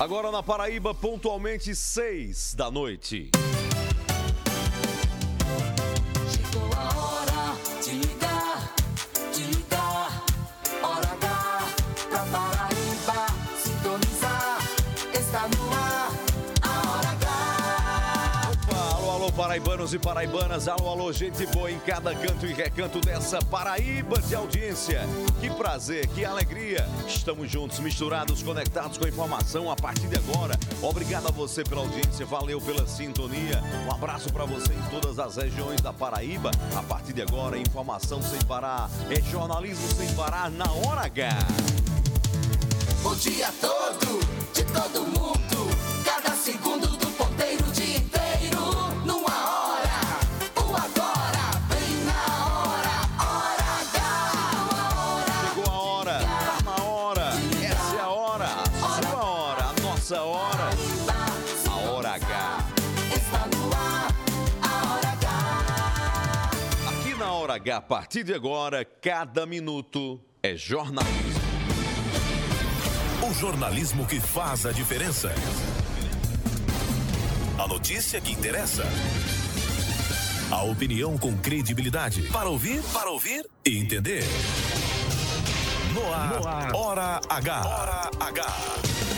Agora na Paraíba, pontualmente 6 da noite. Paraibanos e paraibanas. Alô, alô, gente boa em cada canto e recanto dessa Paraíba de audiência. Que prazer, que alegria. Estamos juntos, misturados, conectados com a informação a partir de agora. Obrigado a você pela audiência, valeu pela sintonia. Um abraço para você em todas as regiões da Paraíba. A partir de agora, informação sem parar. É jornalismo sem parar na hora H. O dia todo, de todo mundo. A partir de agora, cada minuto é jornalismo. O jornalismo que faz a diferença. A notícia que interessa. A opinião com credibilidade. Para ouvir, para ouvir e entender. No ar, Hora H. Hora H.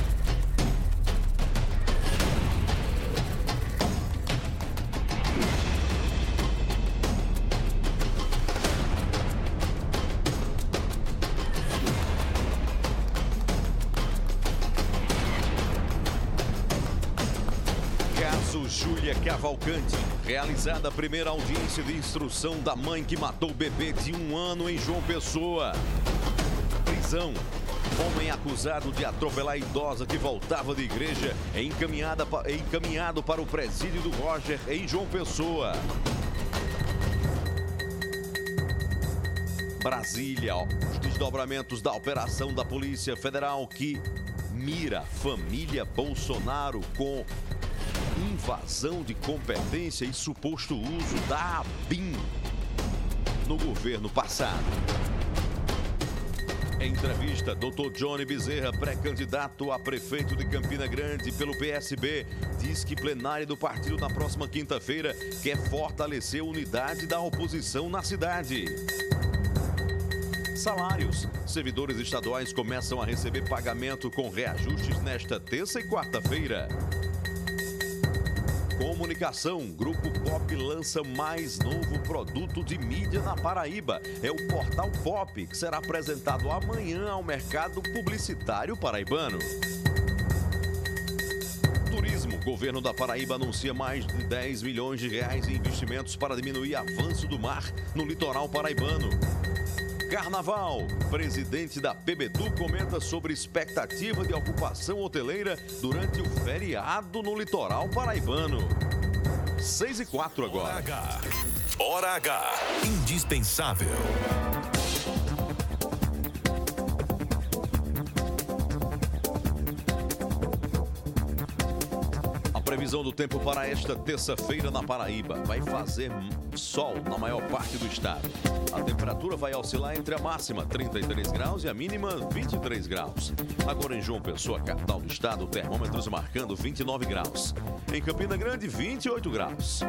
Júlia Cavalcante. Realizada a primeira audiência de instrução da mãe que matou o bebê de um ano em João Pessoa. Prisão. Homem acusado de atropelar idosa que voltava de igreja é encaminhada é encaminhado para o presídio do Roger em João Pessoa. Brasília, os desdobramentos da operação da Polícia Federal que mira família Bolsonaro com invasão de competência e suposto uso da ABIN no governo passado. Em entrevista, Dr. Johnny Bezerra, pré-candidato a prefeito de Campina Grande pelo PSB, diz que plenária do partido na próxima quinta-feira quer fortalecer a unidade da oposição na cidade. Salários. Servidores estaduais começam a receber pagamento com reajustes nesta terça e quarta-feira. Comunicação. Grupo Pop lança mais novo produto de mídia na Paraíba. É o Portal Pop, que será apresentado amanhã ao mercado publicitário paraibano. Turismo. Governo da Paraíba anuncia mais de 10 milhões de reais em investimentos para diminuir avanço do mar no litoral paraibano. Carnaval. Presidente da PBTU comenta sobre expectativa de ocupação hoteleira durante o feriado no litoral paraibano. 6 e 4 Hora agora. H. Hora H. Indispensável. A previsão do tempo para esta terça-feira na Paraíba vai fazer sol na maior parte do estado. A temperatura vai oscilar entre a máxima 33 graus e a mínima 23 graus. Agora em João Pessoa, capital do estado, termômetros marcando 29 graus. Em Campina Grande, 28 graus.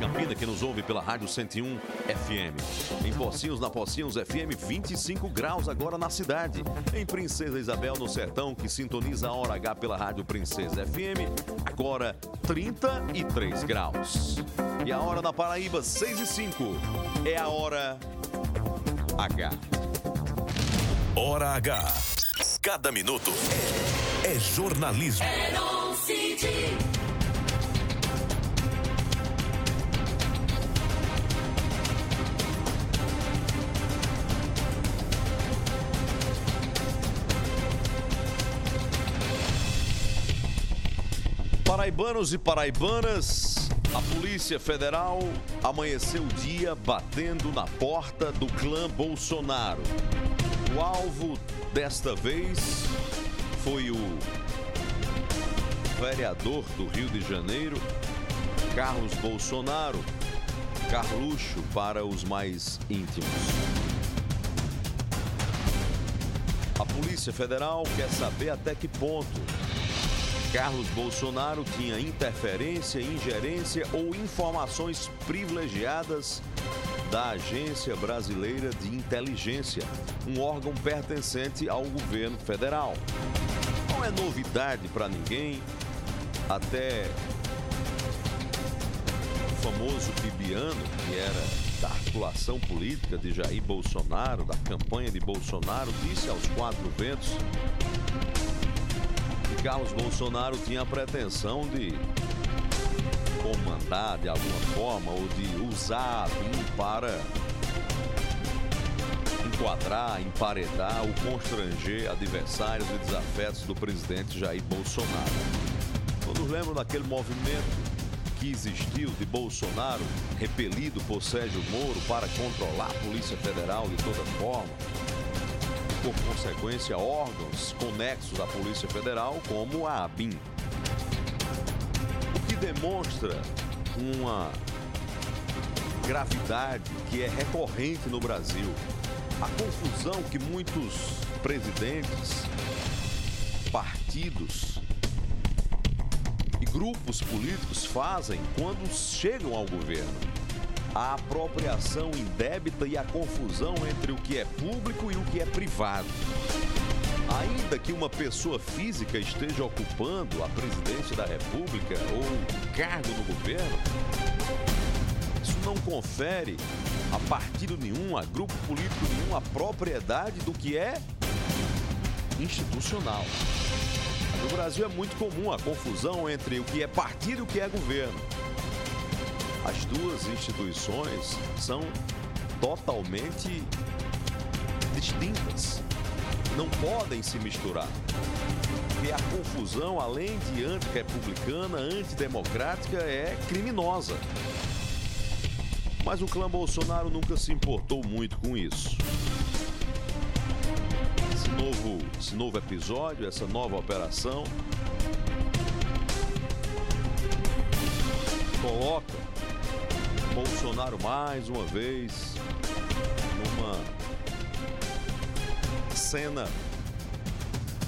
Campina, que nos ouve pela Rádio 101 FM. Em Pocinhos, na Pocinhos FM, 25 graus agora na cidade. Em Princesa Isabel, no Sertão, que sintoniza a Hora H pela Rádio Princesa FM, agora 33 graus. E a hora na Paraíba, 6 e 5. É a hora H. Hora H. Cada minuto é, é jornalismo. Heron Paraibanos e paraibanas, a Polícia Federal amanheceu o dia batendo na porta do clã Bolsonaro. O alvo desta vez foi o vereador do Rio de Janeiro, Carlos Bolsonaro, Carluxo para os mais íntimos. A Polícia Federal quer saber até que ponto Carlos Bolsonaro tinha interferência, ingerência ou informações privilegiadas da Agência Brasileira de Inteligência, um órgão pertencente ao governo federal. Não é novidade para ninguém, até o famoso Bibiano, que era da articulação política de Jair Bolsonaro, da campanha de Bolsonaro, disse aos quatro ventos Carlos Bolsonaro tinha a pretensão de comandar de alguma forma ou de usar para enquadrar, emparedar ou constranger adversários e desafetos do presidente Jair Bolsonaro. Todos lembram daquele movimento que existiu de Bolsonaro, repelido por Sérgio Moro para controlar a Polícia Federal de toda forma? Por consequência, órgãos conexos à Polícia Federal, como a ABIN. O que demonstra uma gravidade que é recorrente no Brasil. A confusão que muitos presidentes, partidos e grupos políticos fazem quando chegam ao governo. A apropriação indébita e a confusão entre o que é público e o que é privado. Ainda que uma pessoa física esteja ocupando a presidência da República ou um cargo no governo, isso não confere a partido nenhum, a grupo político nenhum, a propriedade do que é institucional. No Brasil é muito comum a confusão entre o que é partido e o que é governo. As duas instituições são totalmente distintas. Não podem se misturar. E a confusão, além de antirrepublicana, antidemocrática, é criminosa. Mas o clã Bolsonaro nunca se importou muito com isso. Esse novo, esse novo episódio, essa nova operação, coloca Bolsonaro mais uma vez numa cena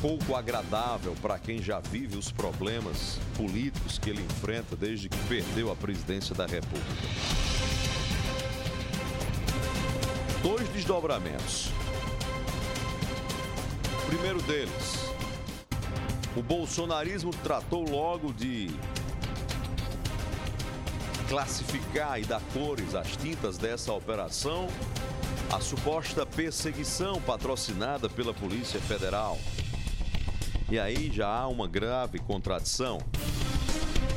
pouco agradável para quem já vive os problemas políticos que ele enfrenta desde que perdeu a presidência da República. Dois desdobramentos. O primeiro deles, o bolsonarismo tratou logo de classificar e dar cores às tintas dessa operação a suposta perseguição patrocinada pela Polícia Federal. E aí já há uma grave contradição.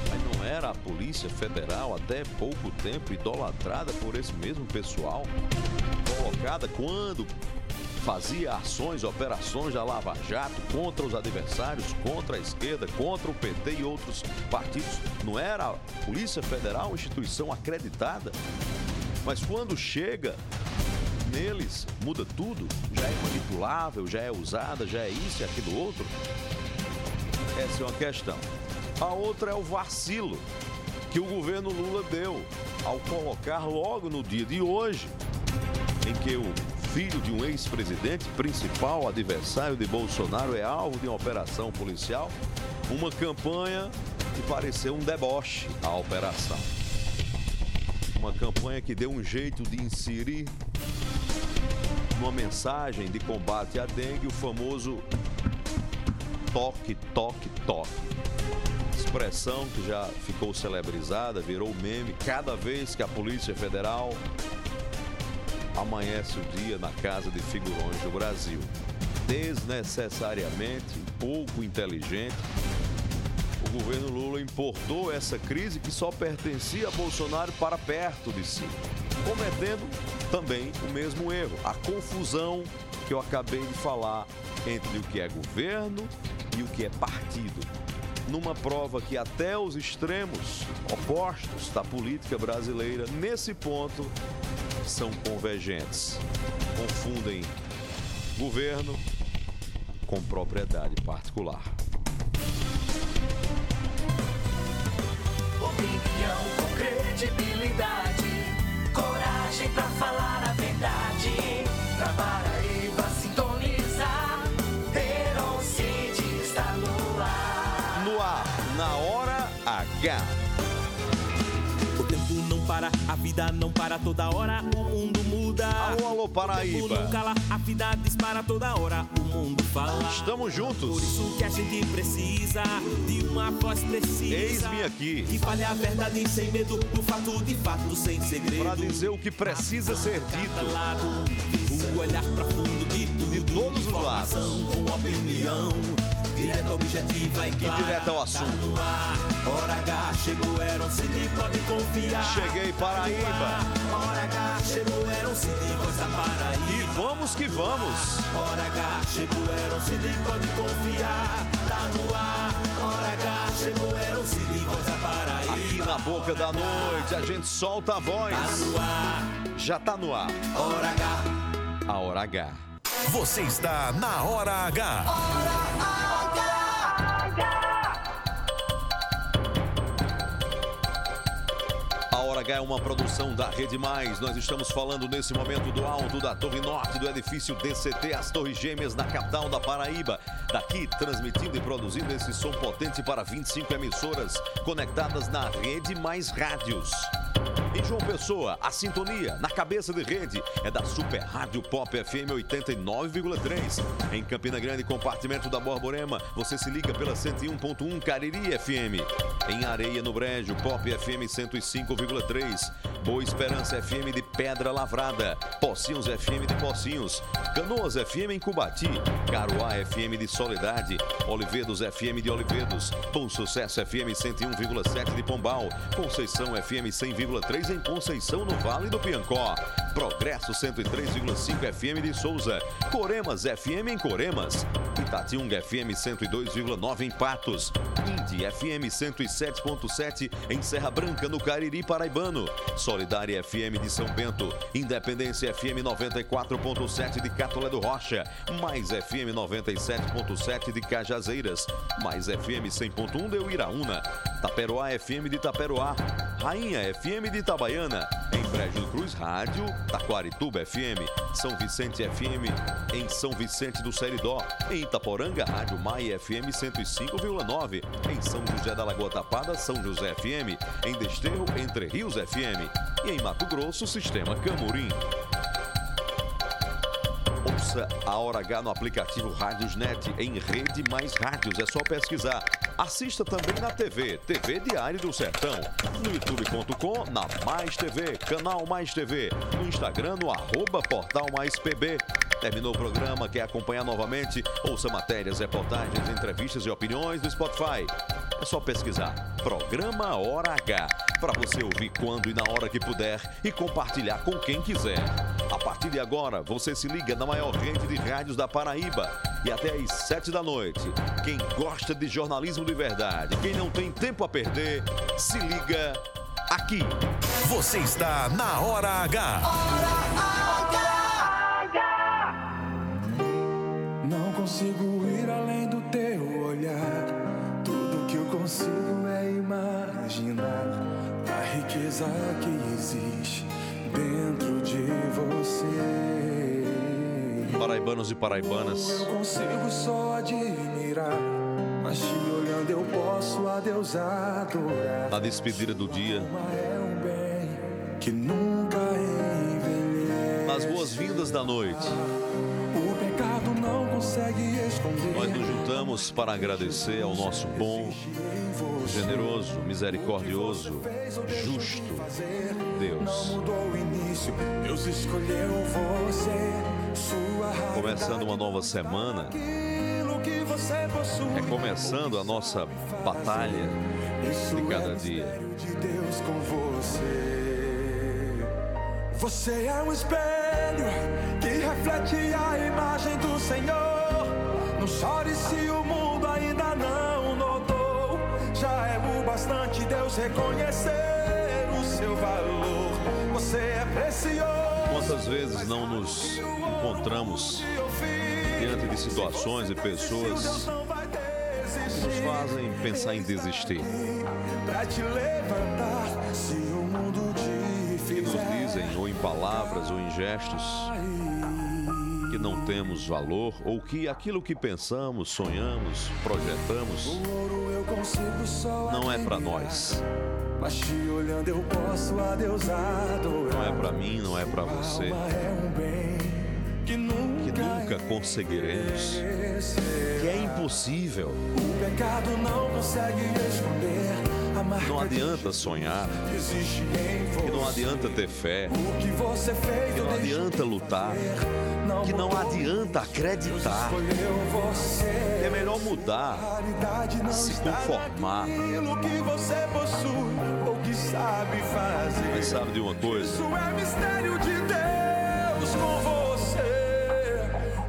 Mas não era a Polícia Federal até pouco tempo idolatrada por esse mesmo pessoal? Colocada quando fazia ações, operações da Lava Jato contra os adversários, contra a esquerda, contra o PT e outros partidos. Não era a Polícia Federal uma instituição acreditada? Mas quando chega neles, muda tudo, já é manipulável, já é usada, já é isso e aquilo outro. Essa é uma questão. A outra é o vacilo que o governo Lula deu ao colocar logo no dia de hoje, em que o filho de um ex-presidente, principal adversário de Bolsonaro, é alvo de uma operação policial, uma campanha que pareceu um deboche à operação. Uma campanha que deu um jeito de inserir numa mensagem de combate à dengue o famoso toque, toque, toque. Expressão que já ficou celebrizada, virou meme cada vez que a Polícia Federal amanhece o dia na casa de figurões do Brasil. Desnecessariamente, pouco inteligente, o governo Lula importou essa crise que só pertencia a Bolsonaro para perto de si, cometendo também o mesmo erro, a confusão que eu acabei de falar entre o que é governo e o que é partido. Numa prova que até os extremos opostos da política brasileira, nesse ponto, são convergentes. Confundem governo com propriedade particular. Opinião com credibilidade, coragem pra falar a verdade. Pra Paraíba sintonizar, Heron está no ar. No ar, na hora H. a vida não para toda hora, o mundo muda. Alô, alô, Paraíba. cala, a vida dispara toda hora, o mundo fala. Estamos Por juntos. isso que a gente precisa de uma voz precisa. Eis-me aqui. Que fale a verdade sem medo, do fato de fato, sem segredo. Para dizer o que precisa ser dito. lado, o olhar profundo de tudo. De todos os lados. Com opinião, direta, objetiva e clara. direto ao Tá assunto. ar, hora H, chegou, um City, pode confiar. Cheguei, Paraíba. Hora H, chegou, um City, voz da E Paraíba. vamos que vamos. Hora H, chegou, um City, pode confiar. Tá no ar, hora H, chegou, um City, voz da Paraíba. Aqui na boca da noite, a gente solta a voz. Tá no ar, Já tá no ar. hora H. A hora H. Você está na Hora H. Hora H é uma produção da Rede Mais. Nós estamos falando nesse momento do alto da Torre Norte do edifício DCT, as Torres Gêmeas, na capital da Paraíba. Daqui, transmitindo e produzindo esse som potente para 25 emissoras conectadas na Rede Mais Rádios. Em João Pessoa, a sintonia na cabeça de rede é da Super Rádio Pop FM 89,3. Em Campina Grande, compartimento da Borborema, você se liga pela 101.1 Cariri FM. Em Areia no Brejo, Pop FM 105,3. Boa Esperança FM de Pedra Lavrada. Pocinhos FM de Pocinhos. Canoas FM em Cubati. Caruá FM de Soledade. Olivedos FM de Olivedos. Bom Sucesso FM 101,7 de Pombal. Conceição FM 100,3 em Conceição no Vale do Piancó. Progresso 103,5 FM de Souza. Coremas FM em Coremas. Itatiunga FM 102,9 em Patos. Indy FM 107.7 em Serra Branca, no Cariri Paraibano. Solidária FM de São Bento. Independência FM 94.7 de Catolé do Rocha. Mais FM 97.7 de Cajazeiras. Mais FM 100.1 de Uiraúna. Taperoá FM de Taperoá. Rainha FM de Itabaiana. Em Brejo Cruz Rádio. Taquarituba FM. São Vicente FM em São Vicente do Seridó. Em Itaporanga, Rádio Maia FM 105,9. Em São José da Lagoa Tapada, São José FM. Em Desterro, Entre Rios FM. E em Mato Grosso, Sistema Camurim. Ouça a Hora H no aplicativo Rádiosnet em Rede Mais Rádios. É só pesquisar. Assista também na TV, TV Diário do Sertão. No youtube.com, na Mais TV, canal Mais TV. No Instagram, no arroba Portal Mais PB. Terminou o programa, quer acompanhar novamente? Ouça matérias, reportagens, entrevistas e opiniões do Spotify. É só pesquisar Programa Hora H para você ouvir quando e na hora que puder e compartilhar com quem quiser. Partir de agora, você se liga na maior rede de rádios da Paraíba e até às sete da noite. Quem gosta de jornalismo de verdade, quem não tem tempo a perder, se liga aqui. Você está na Hora H. Não consigo ir além do teu olhar. Tudo que eu consigo é imaginar a riqueza que existe dentro de você. Paraibanos e paraibanas, Eu consigo só admirar, mas te olhando eu posso a Deus adorar. na despedida do dia, é que nunca nas boas-vindas da noite, O pecado. Nós nos juntamos para agradecer ao nosso bom, generoso, misericordioso, justo Deus. Começando uma nova semana, é começando a nossa batalha de cada é dia. Você é um espelho que reflete a imagem do Senhor. Não chore se o mundo ainda não notou. Já é o bastante Deus reconhecer o seu valor. Você é precioso. Quantas vezes não nos encontramos diante de situações e pessoas que nos fazem pensar em desistir. Pra te levantar se o mundo te Que nos dizem, ou em palavras ou em gestos, não temos valor ou que aquilo que pensamos, sonhamos, projetamos não é para nós. Mas te olhando eu posso a Deus adorar. Não é para mim, não é para você. É um bem que nunca, Que nunca conseguiremos. Que é impossível. O pecado não consegue esconder Não adianta sonhar. que não adianta ter fé. Que não adianta lutar. Que não adianta acreditar. É melhor mudar. Se conformar. Mas sabe de uma coisa? Isso é mistério de Deus com você.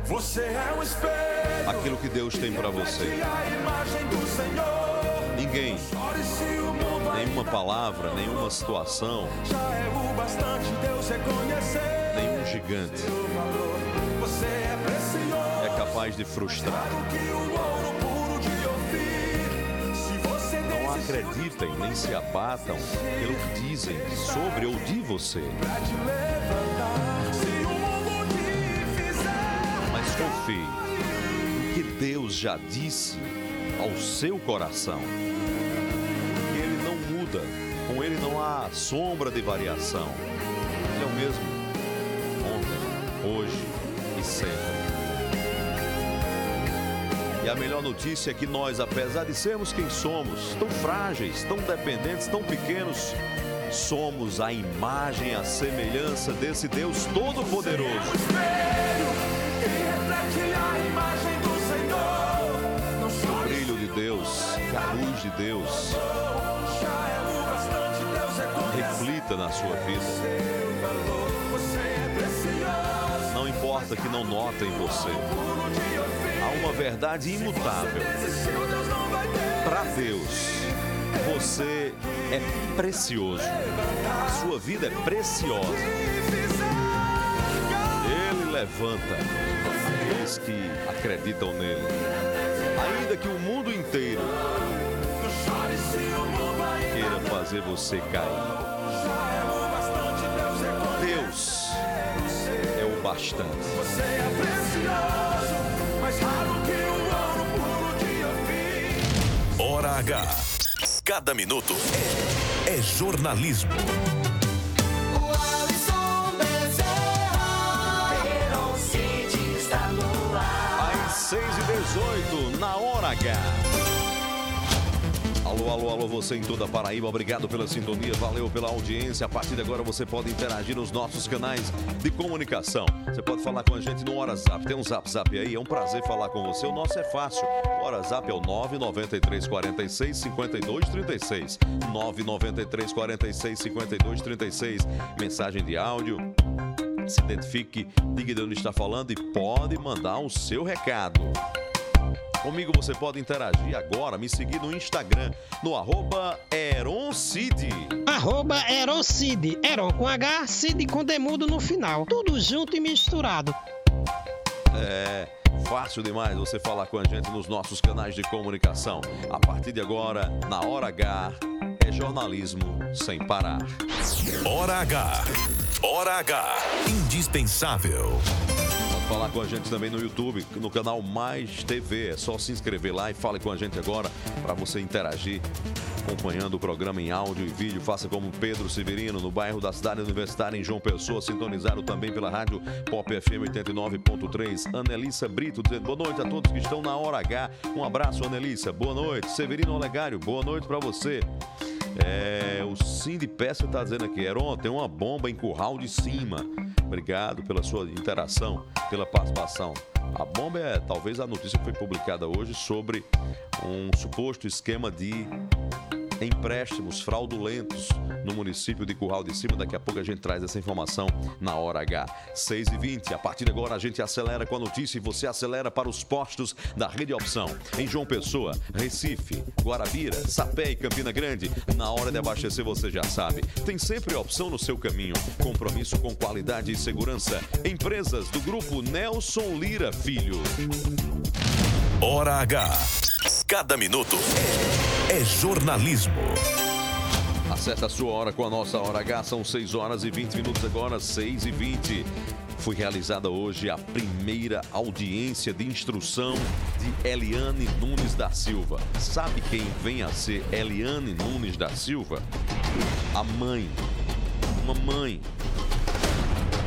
Você é um espelho. Aquilo que Deus tem para você. Ninguém, nenhuma palavra, nenhuma situação, já é o bastante Deus reconhecer. nenhum gigante é é capaz de frustrar. Não acreditem nem se abatam pelo que dizem sobre ou de você. Mas confie no que Deus já disse ao seu coração. Há sombra de variação. Ele é o mesmo ontem, hoje e sempre. E a melhor notícia é que nós, apesar de sermos quem somos, tão frágeis, tão dependentes, tão pequenos, somos a imagem a semelhança desse Deus Todo-Poderoso. O brilho de Deus, a luz de Deus, na sua vida. Não importa que não notem você. Há uma verdade imutável. Para Deus, você é precioso. A sua vida é preciosa. Ele levanta aqueles que acreditam nele. Ainda que o mundo inteiro queira fazer você cair. Já é o bastante Deus é o bastante. Você é precioso, mais raro que o ouro puro de ouvir. Hora H. Cada minuto é, jornalismo. O Alisson Bezerra, Verão City está no ar. Às 6 e 18 na hora H. Alô, alô, alô, você em toda Paraíba, obrigado pela sintonia, valeu pela audiência. A partir de agora você pode interagir nos nossos canais de comunicação. Você pode falar com a gente no WhatsApp. Tem um zap zap aí, é um prazer falar com você. O nosso é fácil. O WhatsApp é o 993 46 52 36. 993 46 52 36. Mensagem de áudio, se identifique, diga de onde está falando e pode mandar o seu recado. Comigo você pode interagir agora, me seguir no Instagram, no arroba Eroncid. Arroba Erocid. Eron com H, Cid com demudo no final. Tudo junto e misturado. É fácil demais você falar com a gente nos nossos canais de comunicação. A partir de agora, na Hora H, é jornalismo sem parar. Hora H. Hora H. Indispensável. Falar com a gente também no YouTube, no canal Mais TV. É só se inscrever lá e fale com a gente agora para você interagir, acompanhando o programa em áudio e vídeo. Faça como Pedro Severino, no bairro da Cidade Universitária, em João Pessoa, sintonizado também pela rádio Pop FM 89.3. Anelissa Brito dizendo boa noite a todos que estão na Hora H. Um abraço, Anelissa. Boa noite. Severino Olegário, boa noite para você. É, o Cindy Peça está dizendo aqui, Heron, tem uma bomba em curral de cima. Obrigado pela sua interação, pela participação. A bomba é talvez a notícia que foi publicada hoje sobre um suposto esquema de empréstimos fraudulentos no município de Curral de Cima. Daqui a pouco a gente traz essa informação na hora H. 6 e 20 A partir de agora a gente acelera com a notícia e você acelera para os postos da Rede Opção. Em João Pessoa, Recife, Guarabira, Sapé e Campina Grande. Na hora de abastecer você já sabe. Tem sempre opção no seu caminho. Compromisso com qualidade e segurança. Empresas do grupo Nelson Lira Filho. Hora H. Cada minuto é jornalismo. Acesse a sua hora com a nossa Hora H. São 6 horas e 20 minutos agora, 6 e 20. Foi realizada hoje a primeira audiência de instrução de Eliane Nunes da Silva. Sabe quem vem a ser Eliane Nunes da Silva? A mãe. Uma mãe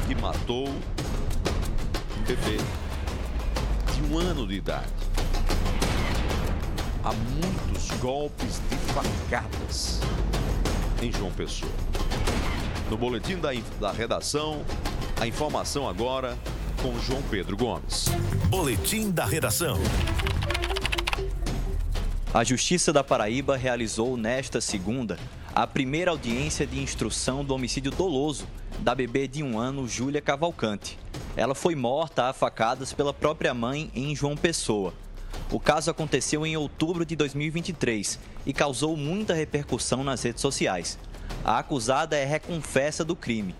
que matou um bebê de um ano de idade. Há muitos golpes de facadas em João Pessoa. No boletim da, da redação, a informação agora com João Pedro Gomes. Boletim da redação. A Justiça da Paraíba realizou nesta segunda a primeira audiência de instrução do homicídio doloso da bebê de um ano, Júlia Cavalcante. Ela foi morta a facadas pela própria mãe em João Pessoa. O caso aconteceu em outubro de 2023 e causou muita repercussão nas redes sociais. A acusada é reconfessa do crime.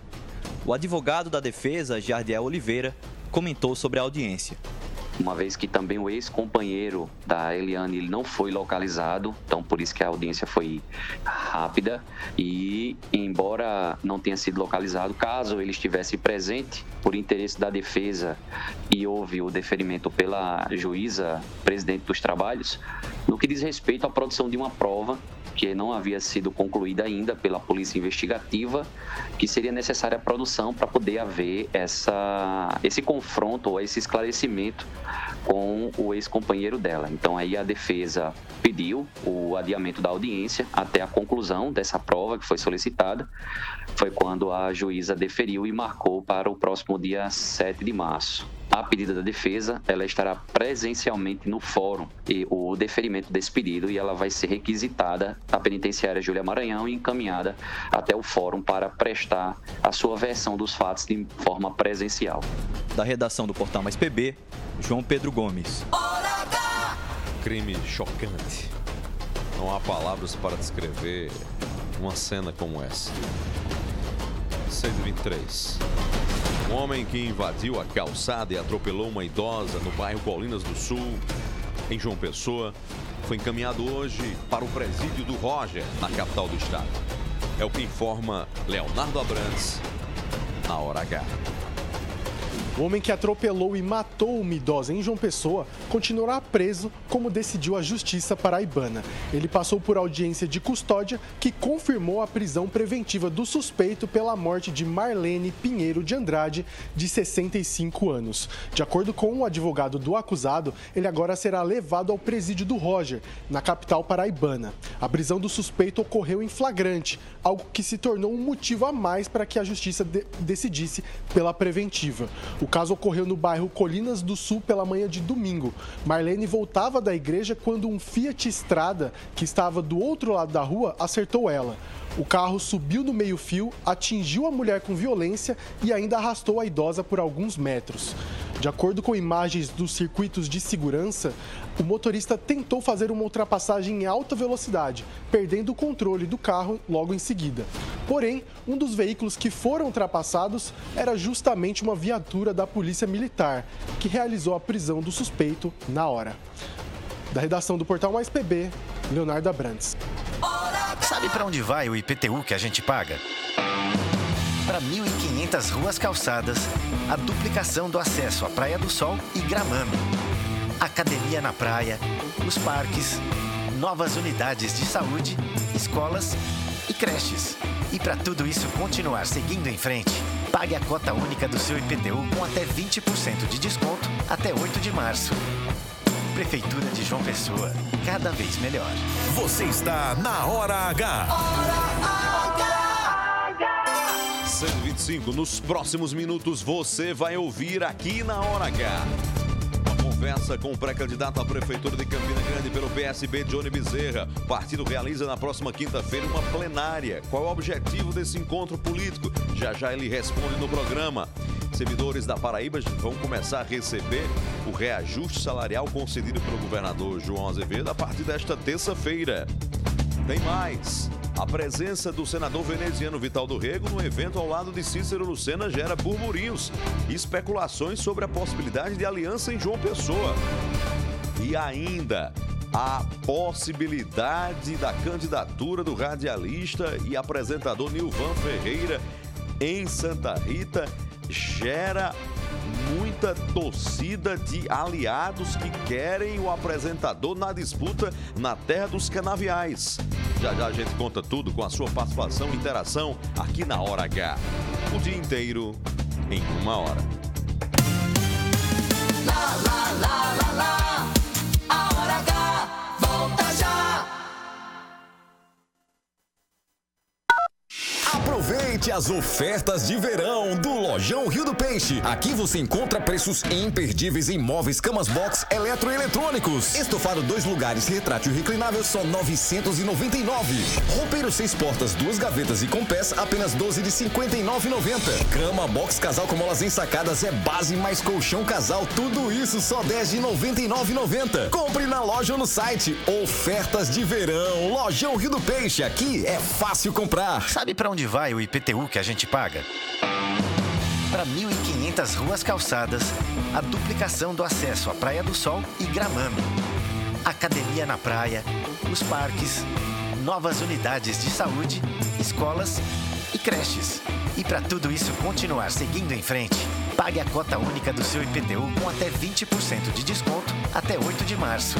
O advogado da defesa, Jardiel Oliveira, comentou sobre a audiência uma vez que também o ex-companheiro da Eliane ele não foi localizado, então por isso que a audiência foi rápida. E embora não tenha sido localizado, caso ele estivesse presente por interesse da defesa e houve o deferimento pela juíza presidente dos trabalhos, no que diz respeito à produção de uma prova que não havia sido concluída ainda pela polícia investigativa, que seria necessária a produção para poder haver essa, esse confronto ou esse esclarecimento com o ex-companheiro dela. Então aí a defesa pediu o adiamento da audiência até a conclusão dessa prova que foi solicitada. Foi quando a juíza deferiu e marcou para o próximo dia 7 de março a pedido da defesa, ela estará presencialmente no fórum e o deferimento desse pedido e ela vai ser requisitada à penitenciária Júlia Maranhão e encaminhada até o fórum para prestar a sua versão dos fatos de forma presencial. Da redação do Portal Mais PB, João Pedro Gomes. Crime chocante. Não há palavras para descrever uma cena como essa. 123. Um homem que invadiu a calçada e atropelou uma idosa no bairro Colinas do Sul, em João Pessoa, foi encaminhado hoje para o presídio do Roger, na capital do estado. É o que informa Leonardo Abrantes na hora H. O homem que atropelou e matou uma idosa em João Pessoa continuará preso, como decidiu a Justiça Paraibana. Ele passou por audiência de custódia que confirmou a prisão preventiva do suspeito pela morte de Marlene Pinheiro de Andrade, de 65 anos. De acordo com o advogado do acusado, ele agora será levado ao presídio do Roger, na capital paraibana. A prisão do suspeito ocorreu em flagrante, algo que se tornou um motivo a mais para que a Justiça de decidisse pela preventiva. O caso ocorreu no bairro Colinas do Sul pela manhã de domingo. Marlene voltava da igreja quando um Fiat Estrada, que estava do outro lado da rua, acertou ela. O carro subiu no meio-fio, atingiu a mulher com violência e ainda arrastou a idosa por alguns metros. De acordo com imagens dos circuitos de segurança, o motorista tentou fazer uma ultrapassagem em alta velocidade, perdendo o controle do carro logo em seguida. Porém, um dos veículos que foram ultrapassados era justamente uma viatura da Polícia Militar, que realizou a prisão do suspeito na hora. Da redação do Portal Mais PB, Leonardo Abrantes. Sabe para onde vai o IPTU que a gente paga? Para 1.500 ruas calçadas, a duplicação do acesso à Praia do Sol e Gramame, academia na praia, os parques, novas unidades de saúde, escolas e creches. E para tudo isso continuar seguindo em frente, pague a cota única do seu IPTU com até 20% de desconto até 8 de março. Prefeitura de João Pessoa, cada vez melhor. Você está na Hora H. Hora H. 125. Nos próximos minutos você vai ouvir aqui na Hora H. Conversa com o pré-candidato à Prefeitura de Campina Grande pelo PSB, Johnny Bezerra. O partido realiza na próxima quinta-feira uma plenária. Qual é o objetivo desse encontro político? Já já ele responde no programa. Servidores da Paraíba vão começar a receber o reajuste salarial concedido pelo governador João Azevedo a partir desta terça-feira. Tem mais. A presença do senador veneziano Vital do Rego no evento ao lado de Cícero Lucena gera burburinhos e especulações sobre a possibilidade de aliança em João Pessoa. E ainda a possibilidade da candidatura do radialista e apresentador Nilvan Ferreira em Santa Rita gera muita torcida de aliados que querem o apresentador na disputa na terra dos canaviais. Já já a gente conta tudo com a sua participação e interação aqui na Hora H. O dia inteiro em uma hora. Lá, lá, lá, Aproveite as ofertas de verão do Lojão Rio do Peixe. Aqui você encontra preços imperdíveis em móveis, camas box, eletroeletrônicos. Estofado dois lugares, retrátil reclinável, só 999. Roupeiro seis portas, duas gavetas e com pés, apenas 12 de 59,90. Cama box casal com molas ensacadas é base mais colchão casal, tudo isso só 10 de 99,90. Compre na loja ou no site. Ofertas de verão. Lojão Rio do Peixe. Aqui é fácil comprar. Sabe pra onde vai o IPTU que a gente paga? Para 1.500 ruas calçadas, a duplicação do acesso à Praia do Sol e Gramame. Academia na praia, os parques, novas unidades de saúde, escolas e creches. E para tudo isso continuar seguindo em frente, pague a cota única do seu IPTU com até 20% de desconto até 8 de março.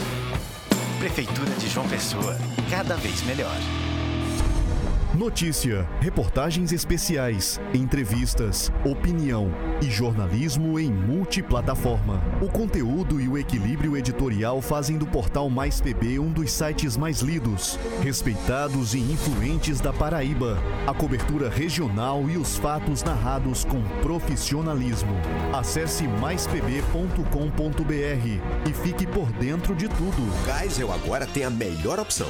Prefeitura de João Pessoa, cada vez melhor. Notícia, reportagens especiais, entrevistas, opinião e jornalismo em multiplataforma. O conteúdo e o equilíbrio editorial fazem do portal Mais PB um dos sites mais lidos, respeitados e influentes da Paraíba. A cobertura regional e os fatos narrados com profissionalismo. Acesse maispb.com.br e fique por dentro de tudo. Geisel agora tem a melhor opção.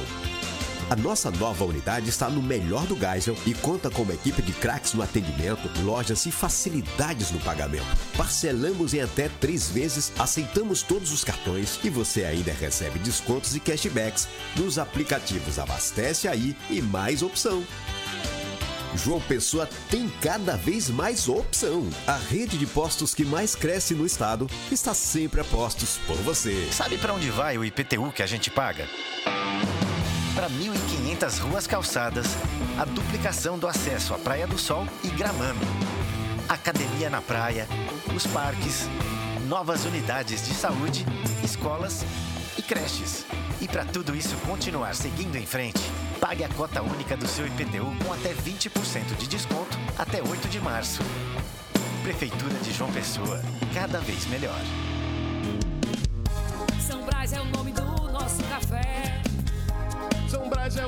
A nossa nova unidade está no melhor do Geisel e conta com uma equipe de craques no atendimento, lojas e facilidades no pagamento. Parcelamos em até três vezes, aceitamos todos os cartões e você ainda recebe descontos e cashbacks nos aplicativos Abastece Aí e Mais Opção. João Pessoa tem cada vez mais opção. A rede de postos que mais cresce no estado está sempre a postos por você. Sabe pra onde vai o IPTU que a gente paga? Para 1.500 ruas calçadas, a duplicação do acesso à Praia do Sol e Gramame. Academia na praia, os parques, novas unidades de saúde, escolas e creches. E para tudo isso continuar seguindo em frente, pague a cota única do seu IPTU com até 20% de desconto até 8 de março. Prefeitura de João Pessoa, cada vez melhor. São Brás é o nome do nosso café.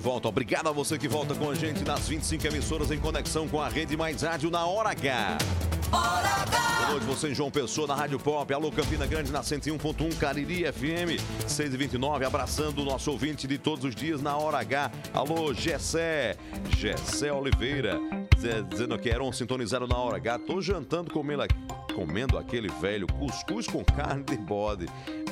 de volta. Obrigado a você que volta com a gente nas 25 emissoras em conexão com a Rede Mais Rádio na Hora H. Boa noite, você em João Pessoa, na Rádio Pop. Alô, Campina Grande, na 101.1, Cariri FM, 6h29. Abraçando o nosso ouvinte de todos os dias na Hora H. Alô, Gessé, Gessé Oliveira. diz- dizendo que eram sintonizados na hora H. Tô jantando comendo, comendo aquele velho cuscuz com carne de bode.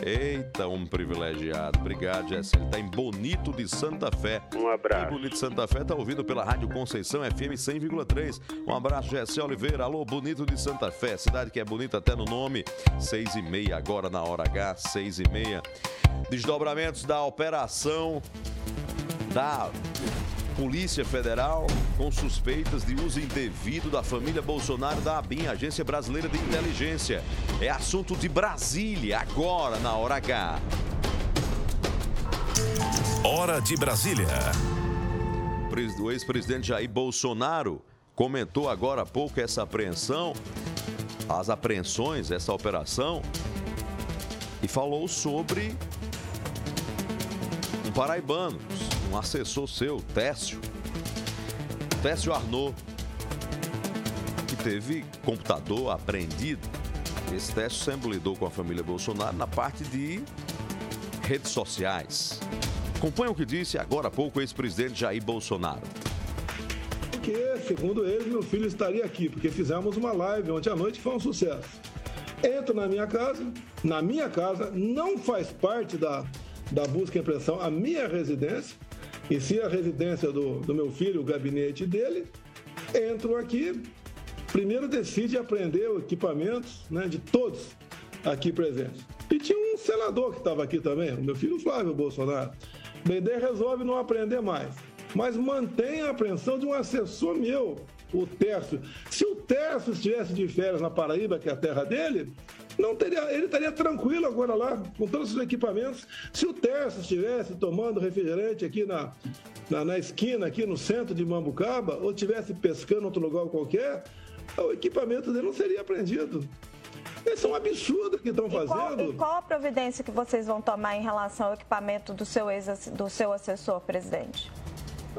Eita, um privilegiado. Obrigado, Jesse. Ele tá em Bonito de Santa Fé. Um abraço. Bonito de Santa Fé tá ouvido pela Rádio Conceição FM 100,3. Um abraço, Jesse Oliveira. Alô, Bonito de Santa Fé. Cidade que é bonita até no nome. Seis e meia agora na hora H, seis e meia. Desdobramentos da operação da Polícia Federal com suspeitas de uso indevido da família Bolsonaro da ABIN, Agência Brasileira de Inteligência. É assunto de Brasília, agora na hora H. Hora de Brasília. O ex-presidente Jair Bolsonaro comentou agora há pouco essa apreensão, as apreensões, essa operação, e falou sobre um paraibano, um assessor seu, Técio, Técio Arnaud, que teve computador apreendido. Esse Técio sempre lidou com a família Bolsonaro na parte de redes sociais. Acompanhe o que disse agora há pouco o ex-presidente Jair Bolsonaro. Porque, segundo ele, meu filho estaria aqui, porque fizemos uma live ontem à noite foi um sucesso. Entra na minha casa, na minha casa, não faz parte da, da busca e apreensão a minha residência, e sim a residência do, do meu filho, o gabinete dele. Entro aqui, primeiro decide apreender os equipamentos né, de todos aqui presentes. E tinha um senador que estava aqui também, o meu filho Flávio Bolsonaro. Bem, resolve não aprender mais, mas mantém a apreensão de um assessor meu, o Tércio. Se o Tércio estivesse de férias na Paraíba, que é a terra dele, não teria, ele estaria tranquilo agora lá, com todos os equipamentos. Se o Tércio estivesse tomando refrigerante aqui na, na, na esquina, aqui no centro de Mambucaba, ou estivesse pescando em outro lugar qualquer, o equipamento dele não seria apreendido. Isso é um absurdo que estão Qual, fazendo. e qual a providência que vocês vão tomar em relação ao equipamento do seu, ex, do seu assessor, presidente?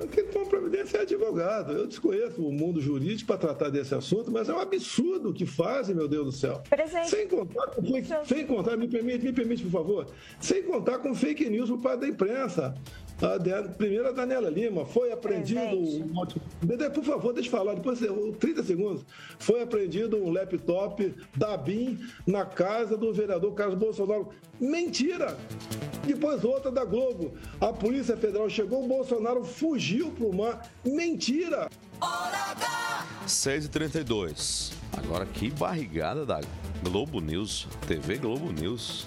Quem toma providência é advogado. Eu desconheço o mundo jurídico para tratar desse assunto, mas é um absurdo o que fazem, meu Deus do céu. Presente. Sem contar, com fake- sem contar me permite, me permite, por favor, sem contar com fake news por parte da imprensa. A de- primeiro a Daniela Lima, foi apreendido. um- Por favor, deixa eu falar, depois eu- 30 segundos. Foi apreendido um laptop da BIM na casa do vereador Carlos Bolsonaro. Mentira! Depois outra da Globo. A Polícia Federal chegou, o Bolsonaro fugiu pro mar. Mentira! 6h32. Agora que barrigada da Globo News, TV Globo News,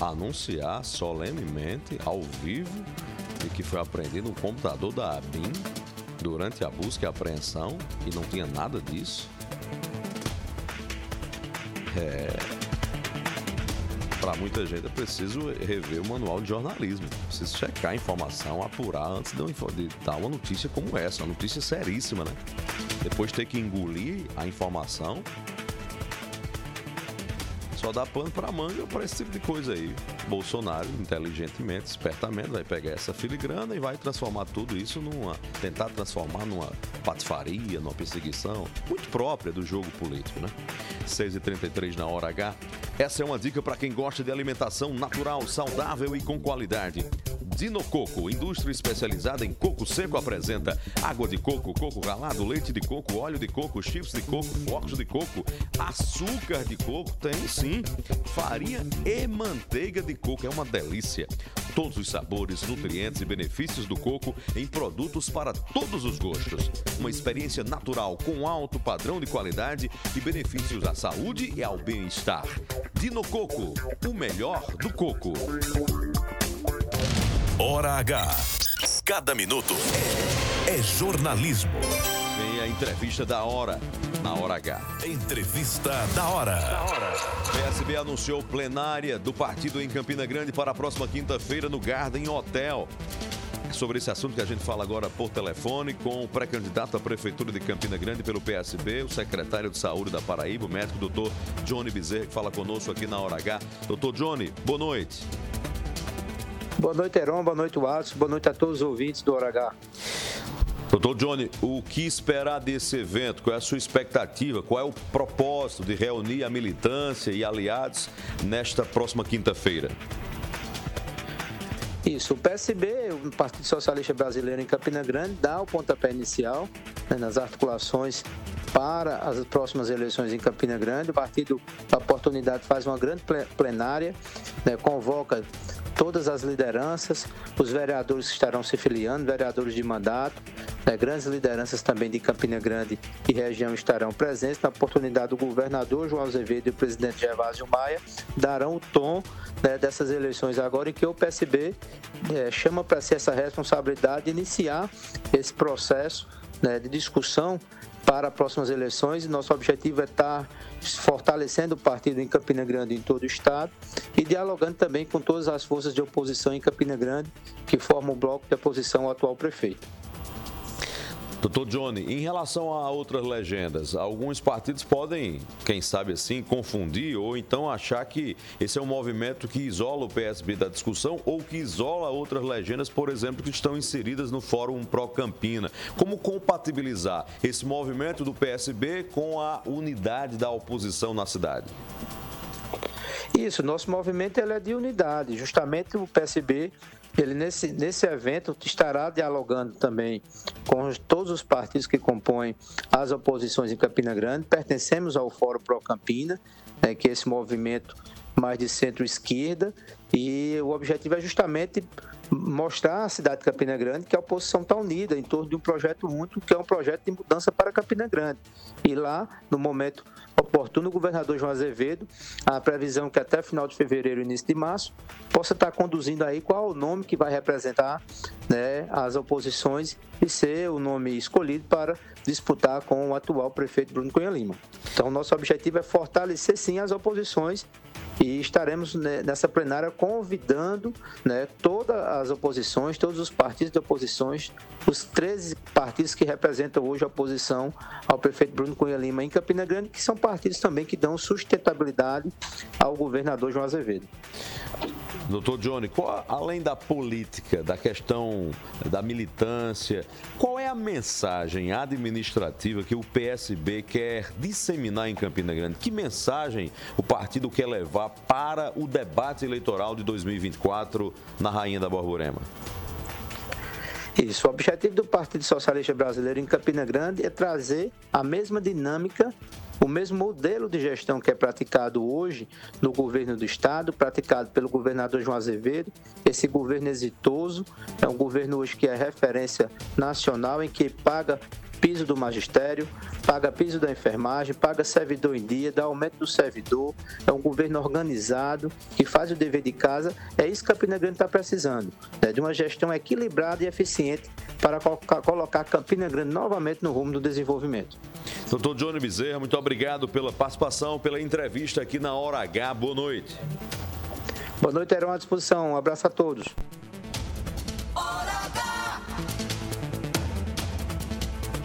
anunciar solenemente, ao vivo, de que foi apreendido um computador da ABIN durante a busca e apreensão e não tinha nada disso. É. Para muita gente é preciso rever o manual de jornalismo. Preciso checar a informação, apurar antes de dar uma notícia como essa, uma notícia seríssima, né? Depois ter que engolir a informação. Só dá pano para manga para esse tipo de coisa aí. Bolsonaro, inteligentemente, espertamente, vai pegar essa filigrana e vai transformar tudo isso numa. tentar transformar numa patifaria, numa perseguição muito própria do jogo político, né? 6h33 na hora H. Essa é uma dica para quem gosta de alimentação natural, saudável e com qualidade. Dinococo, indústria especializada em coco seco, apresenta água de coco, coco ralado, leite de coco, óleo de coco, chips de coco, flocos de coco, açúcar de coco, tem sim, farinha e manteiga de coco, é uma delícia. Todos os sabores, nutrientes e benefícios do coco em produtos para todos os gostos. Uma experiência natural com alto padrão de qualidade e benefícios à saúde e ao bem-estar. Dinococo, o melhor do coco. Hora H. Cada minuto é jornalismo. Vem a entrevista da hora, na hora H. Entrevista da hora. PSB anunciou plenária do partido em Campina Grande para a próxima quinta-feira no Garden Hotel. É sobre esse assunto que a gente fala agora por telefone com o pré-candidato à Prefeitura de Campina Grande pelo PSB, o secretário de Saúde da Paraíba, o médico doutor Johnny Bezerra, que fala conosco aqui na Hora H. Doutor Johnny, boa noite. Boa noite, Heron. Boa noite, Watson. Boa noite a todos os ouvintes do Hora H. Doutor Johnny, o que esperar desse evento? Qual é a sua expectativa? Qual é o propósito de reunir a militância e aliados nesta próxima quinta-feira? Isso, o PSB, o Partido Socialista Brasileiro em Campina Grande, dá o pontapé inicial né, nas articulações para as próximas eleições em Campina Grande. O partido, a oportunidade, faz uma grande plenária, né, convoca todas as lideranças, os vereadores que estarão se filiando, vereadores de mandato, né, grandes lideranças também de Campina Grande e região estarão presentes. Na oportunidade, o governador João Azevedo e o presidente Gervásio Maia darão o tom né, dessas eleições agora, em que o PSB é, chama para si essa responsabilidade de iniciar esse processo né, de discussão para as próximas eleições. Nosso objetivo é estar fortalecendo o partido em Campina Grande em todo o estado e dialogando também com todas as forças de oposição em Campina Grande que formam o bloco de oposição ao atual prefeito. Doutor Johnny, em relação a outras legendas, alguns partidos podem, quem sabe assim, confundir ou então achar que esse é um movimento que isola o PSB da discussão ou que isola outras legendas, por exemplo, que estão inseridas no Fórum Pro Campina. Como compatibilizar esse movimento do PSB com a unidade da oposição na cidade? Isso, nosso movimento é de unidade. Justamente o PSB ele nesse, nesse evento estará dialogando também com todos os partidos que compõem as oposições em Campina Grande. Pertencemos ao Fórum Pro Campina, né, que é esse movimento mais de centro-esquerda, e o objetivo é justamente mostrar à cidade de Campina Grande que a oposição está unida em torno de um projeto único, que é um projeto de mudança para Campina Grande. E lá, no momento oportuno, o governador João Azevedo, a previsão que até final de fevereiro, início de março, possa estar conduzindo aí qual o nome que vai representar né, as oposições e ser o nome escolhido para disputar com o atual prefeito Bruno Cunha Lima. Então, nosso objetivo é fortalecer sim as oposições e estaremos nessa plenária convidando né, todas as oposições, todos os partidos de oposições, os 13 partidos que representam hoje a oposição ao prefeito Bruno Cunha Lima em Campina Grande, que são partidos também que dão sustentabilidade ao governador João Azevedo. Doutor Johnny, qual, além da política, da questão da militância, qual é a mensagem administrativa que o PSB quer disseminar em Campina Grande? Que mensagem o partido quer levar para o debate eleitoral de 2024 na Rainha da Borborema? Isso, o objetivo do Partido Socialista Brasileiro em Campina Grande é trazer a mesma dinâmica o mesmo modelo de gestão que é praticado hoje no governo do estado, praticado pelo governador João Azevedo, esse governo exitoso, é um governo hoje que é referência nacional em que paga piso do magistério, paga piso da enfermagem, paga servidor em dia, dá aumento do servidor, é um governo organizado que faz o dever de casa. É isso que a Campina Grande está precisando, né? de uma gestão equilibrada e eficiente para colocar Campina Grande novamente no rumo do desenvolvimento. Doutor Johnny Bezerra, muito obrigado pela participação, pela entrevista aqui na Hora H. Boa noite. Boa noite, era à disposição. Um abraço a todos.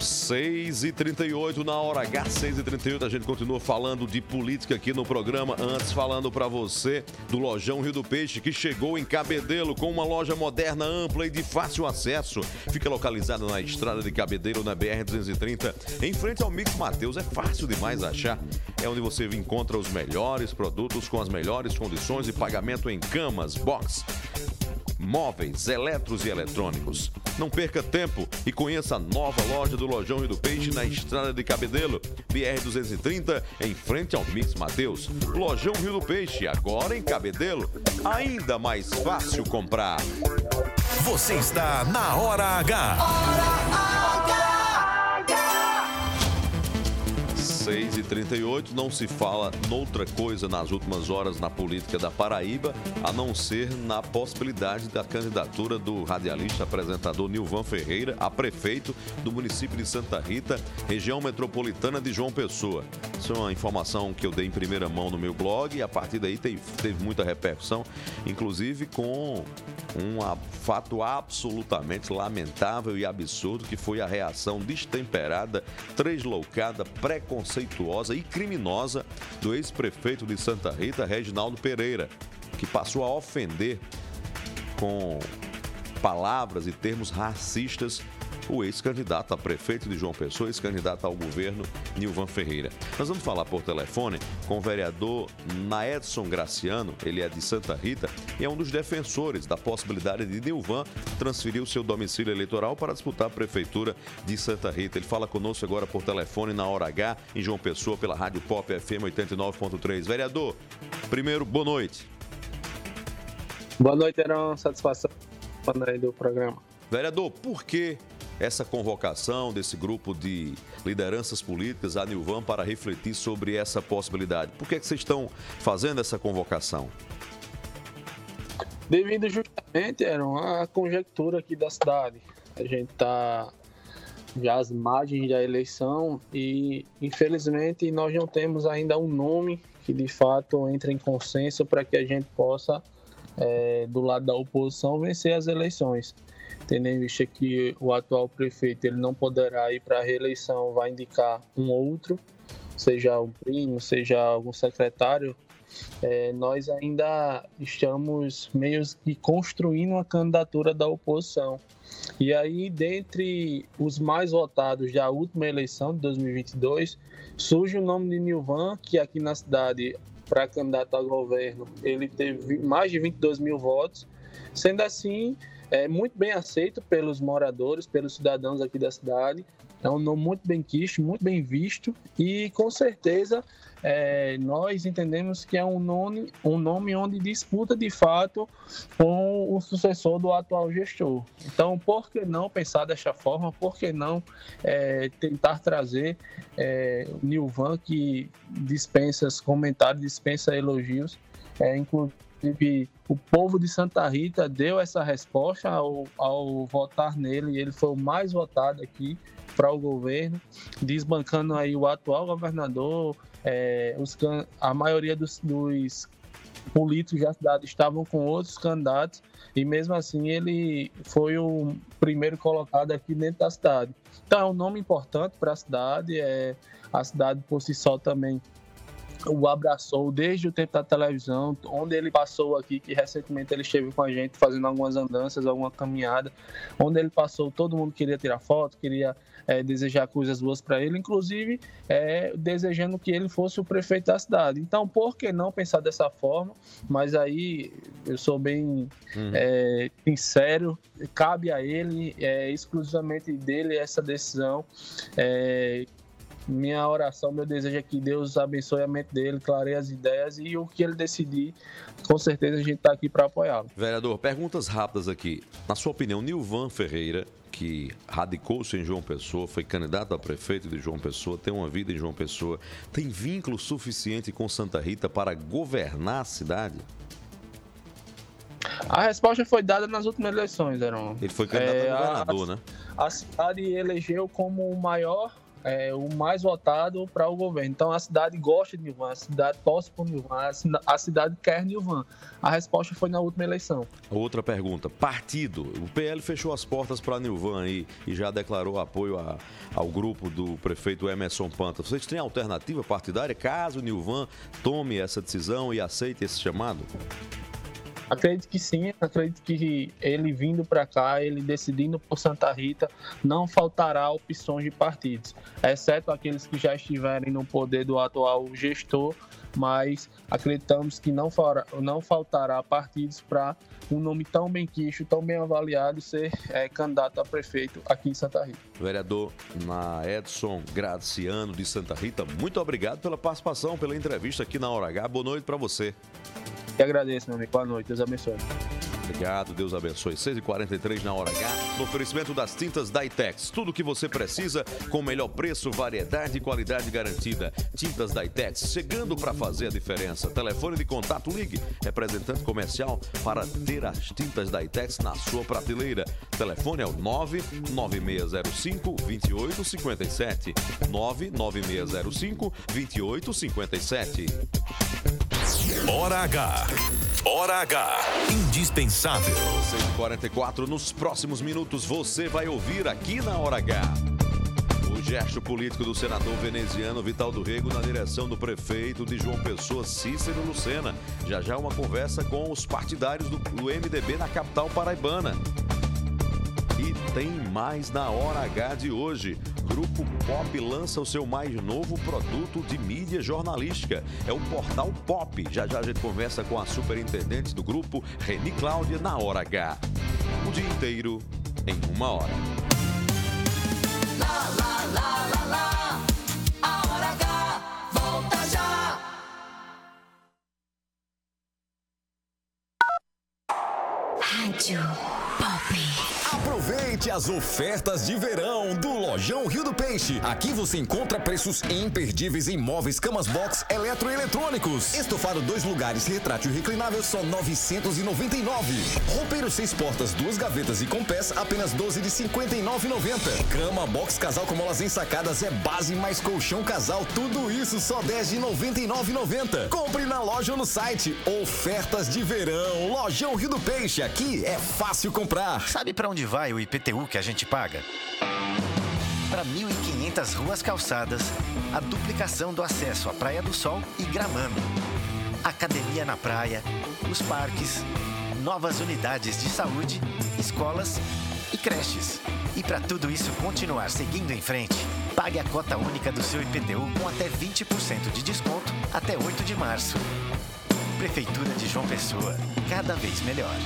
6 e 38 na hora H, 6 e 38 a gente continua falando de política aqui no programa. Antes, falando para você do Lojão Rio do Peixe, que chegou em Cabedelo com uma loja moderna, ampla e de fácil acesso. Fica localizada na estrada de Cabedelo, na BR-230, em frente ao Mix Mateus. É fácil demais achar. É onde você encontra os melhores produtos com as melhores condições de pagamento em camas, box móveis, eletros e eletrônicos. Não perca tempo e conheça a nova loja do Lojão Rio do Peixe na Estrada de Cabedelo, BR 230, em frente ao Mix Mateus. Lojão Rio do Peixe, agora em Cabedelo, ainda mais fácil comprar. Você está na Hora H. Hora H. 6 e 38 não se fala noutra coisa nas últimas horas na política da Paraíba, a não ser na possibilidade da candidatura do radialista apresentador Nilvan Ferreira a prefeito do município de Santa Rita, região metropolitana de João Pessoa. Isso é uma informação que eu dei em primeira mão no meu blog e a partir daí teve, teve muita repercussão, inclusive com um fato absolutamente lamentável e absurdo que foi a reação destemperada, tresloucada, preconceituosa e criminosa do ex-prefeito de Santa Rita, Reginaldo Pereira, que passou a ofender com palavras e termos racistas o ex-candidato a prefeito de João Pessoa, ex-candidato ao governo, Nilvan Ferreira. Nós vamos falar por telefone com o vereador Naedson Graciano, ele é de Santa Rita e é um dos defensores da possibilidade de Nilvan transferir o seu domicílio eleitoral para disputar a prefeitura de Santa Rita. Ele fala conosco agora por telefone na hora H, em João Pessoa, pela Rádio Pop FM 89.3. Vereador, primeiro, boa noite. Boa noite, era uma satisfação aí do programa. Vereador, por que essa convocação desse grupo de lideranças políticas, a Nilvan, para refletir sobre essa possibilidade? Por que, é que vocês estão fazendo essa convocação? Devido justamente, era uma conjectura aqui da cidade. A gente está já às margens da eleição e, infelizmente, nós não temos ainda um nome que de fato entre em consenso para que a gente possa é, do lado da oposição vencer as eleições. Tendo em vista que o atual prefeito ele não poderá ir para a reeleição, vai indicar um outro, seja um primo, seja algum secretário, é, nós ainda estamos meio que construindo uma candidatura da oposição. E aí, dentre os mais votados da última eleição de 2022, surge o nome de Nilvan, que aqui na cidade para candidato ao governo, ele teve mais de 22 mil votos. Sendo assim, é muito bem aceito pelos moradores, pelos cidadãos aqui da cidade. É um nome muito bem quisto, muito bem visto e com certeza é, nós entendemos que é um nome, um nome onde disputa de fato com o sucessor do atual gestor. Então, por que não pensar dessa forma? Por que não é, tentar trazer é, o Nilvan, que dispensa comentários, dispensa elogios, é, inclusive o povo de Santa Rita deu essa resposta ao, ao votar nele, ele foi o mais votado aqui para o governo, desbancando aí o atual governador, é, os, a maioria dos, dos políticos da cidade estavam com outros candidatos e mesmo assim ele foi o primeiro colocado aqui dentro da cidade. Então é um nome importante para a cidade, é, a cidade por si só também o abraçou desde o tempo da televisão, onde ele passou aqui, que recentemente ele esteve com a gente fazendo algumas andanças, alguma caminhada, onde ele passou, todo mundo queria tirar foto, queria é, desejar coisas boas para ele, inclusive é, desejando que ele fosse o prefeito da cidade. Então, por que não pensar dessa forma? Mas aí eu sou bem uhum. é, sincero, cabe a ele, é, exclusivamente dele essa decisão. É, minha oração, meu desejo é que Deus abençoe a mente dele, clareie as ideias e o que ele decidir, com certeza a gente está aqui para apoiá-lo. Vereador, perguntas rápidas aqui. Na sua opinião, Nilvan Ferreira, que radicou-se em João Pessoa, foi candidato a prefeito de João Pessoa, tem uma vida em João Pessoa, tem vínculo suficiente com Santa Rita para governar a cidade? A resposta foi dada nas últimas eleições, Heron. Ele foi candidato é, a governador, a, né? A cidade elegeu como o maior é, o mais votado para o governo. Então a cidade gosta de Nilvan, a cidade torce por Nilvan, a cidade quer Nilvan. A resposta foi na última eleição. Outra pergunta: partido. O PL fechou as portas para Nilvan aí e já declarou apoio a, ao grupo do prefeito Emerson Panta. Vocês têm alternativa partidária caso Nilvan tome essa decisão e aceite esse chamado? Acredito que sim, acredito que ele vindo para cá, ele decidindo por Santa Rita, não faltará opções de partidos, exceto aqueles que já estiverem no poder do atual gestor, mas acreditamos que não, fará, não faltará partidos para um nome tão bem quisto, tão bem avaliado ser é, candidato a prefeito aqui em Santa Rita. Vereador na Edson Graciano de Santa Rita, muito obrigado pela participação, pela entrevista aqui na Hora H. Boa noite para você. Eu agradeço, meu amigo. Boa noite. Deus abençoe. Obrigado, Deus abençoe. 6h43 na hora H, no oferecimento das tintas Daitex. Tudo o que você precisa com o melhor preço, variedade e qualidade garantida. Tintas Daitex, chegando para fazer a diferença. Telefone de contato, ligue. Representante comercial para ter as tintas Daitex na sua prateleira. Telefone é o 99605 2857. 99605 2857. Hora H. Hora H. Indispensável. 144 nos próximos minutos você vai ouvir aqui na Hora H. O gesto político do senador veneziano Vital do Rego na direção do prefeito de João Pessoa, Cícero Lucena. Já já uma conversa com os partidários do, MDB na capital paraibana. E tem mais na Hora H de hoje. Grupo Pop lança o seu mais novo produto de mídia jornalística. É o Portal Pop. Já já a gente conversa com a superintendente do grupo, Reni Cláudia, na Hora H. O dia inteiro em uma hora. Lá, lá, lá, lá, lá. A hora H volta já. Rádio. Aproveite as ofertas de verão do Lojão Rio do Peixe. Aqui você encontra preços imperdíveis em móveis, camas box, eletroeletrônicos. Estofado dois lugares, retrátil reclinável, só 999. Roupeiro seis portas, duas gavetas e com pés, apenas 12 de 59,90. Cama box casal com molas ensacadas é base mais colchão casal, tudo isso só 10 de 99,90. Compre na loja ou no site. Ofertas de verão. Lojão Rio do Peixe. Aqui é fácil comprar. Sabe para onde vai o IPTU que a gente paga? Para 1.500 ruas calçadas, a duplicação do acesso à Praia do Sol e Gramame. Academia na praia, os parques, novas unidades de saúde, escolas e creches. E para tudo isso continuar seguindo em frente, pague a cota única do seu IPTU com até 20% de desconto até 8 de março. Prefeitura de João Pessoa, cada vez melhor.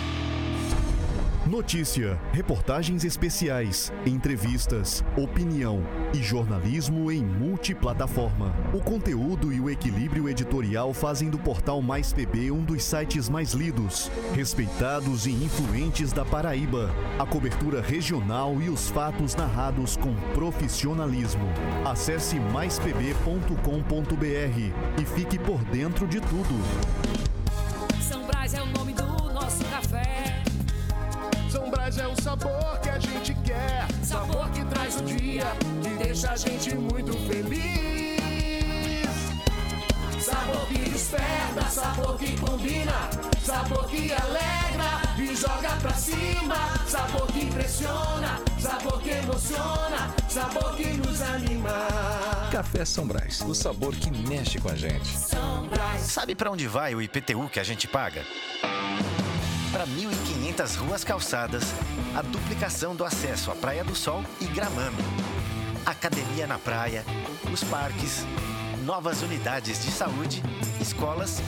Notícia, reportagens especiais, entrevistas, opinião e jornalismo em multiplataforma. O conteúdo e o equilíbrio editorial fazem do portal Mais PB um dos sites mais lidos, respeitados e influentes da Paraíba. A cobertura regional e os fatos narrados com profissionalismo. Acesse maispb.com.br e fique por dentro de tudo. Sabor que a gente quer. Sabor que traz o dia, que deixa a gente muito feliz. Sabor que desperta, sabor que combina. Sabor que alegra e joga pra cima. Sabor que impressiona, sabor que emociona. Sabor que nos anima. Café São Brás, o sabor que mexe com a gente. São Brás. Sabe para onde vai o IPTU que a gente paga? Para 1.500 ruas calçadas, a duplicação do acesso à Praia do Sol e Gramame. Academia na praia, os parques, novas unidades de saúde, escolas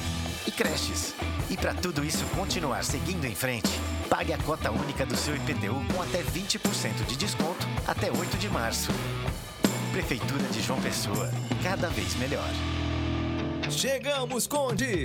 e creches. E para tudo isso continuar seguindo em frente, pague a cota única do seu IPTU com até 20% de desconto até 8 de março. Prefeitura de João Pessoa, cada vez melhor. Chegamos, Conde!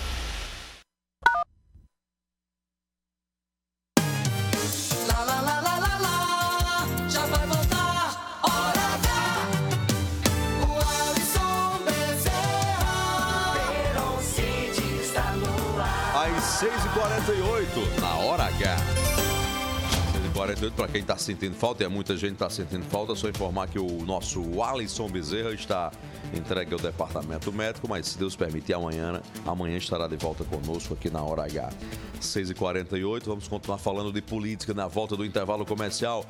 quem está sentindo falta, e é muita gente está sentindo falta, só informar que o nosso Alisson Bezerra está entregue ao departamento médico, mas se Deus permitir, amanhã, amanhã estará de volta conosco aqui na hora H. 6h48, vamos continuar falando de política na volta do intervalo comercial.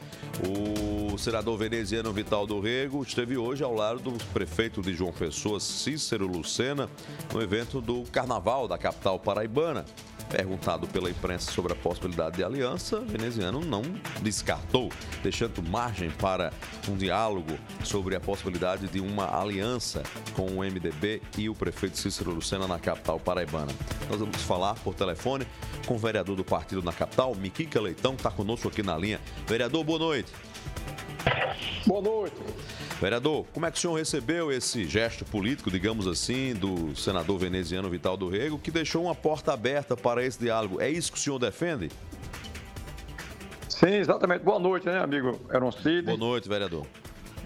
O senador veneziano Vital do Rego esteve hoje ao lado do prefeito de João Pessoa, Cícero Lucena, no evento do Carnaval da capital paraibana. Perguntado pela imprensa sobre a possibilidade de aliança, o veneziano não descartou, deixando margem para um diálogo sobre a possibilidade de uma aliança com o MDB e o prefeito Cícero Lucena na capital paraibana. Nós vamos falar por telefone com o vereador do partido na capital, Miquica Leitão, que está conosco aqui na linha. Vereador, boa noite. Boa noite. Vereador, como é que o senhor recebeu esse gesto político, digamos assim, do senador veneziano Vital do Rego, que deixou uma porta aberta para esse diálogo? É isso que o senhor defende? Sim, exatamente. Boa noite, né, amigo Eron Cid? Boa noite, vereador.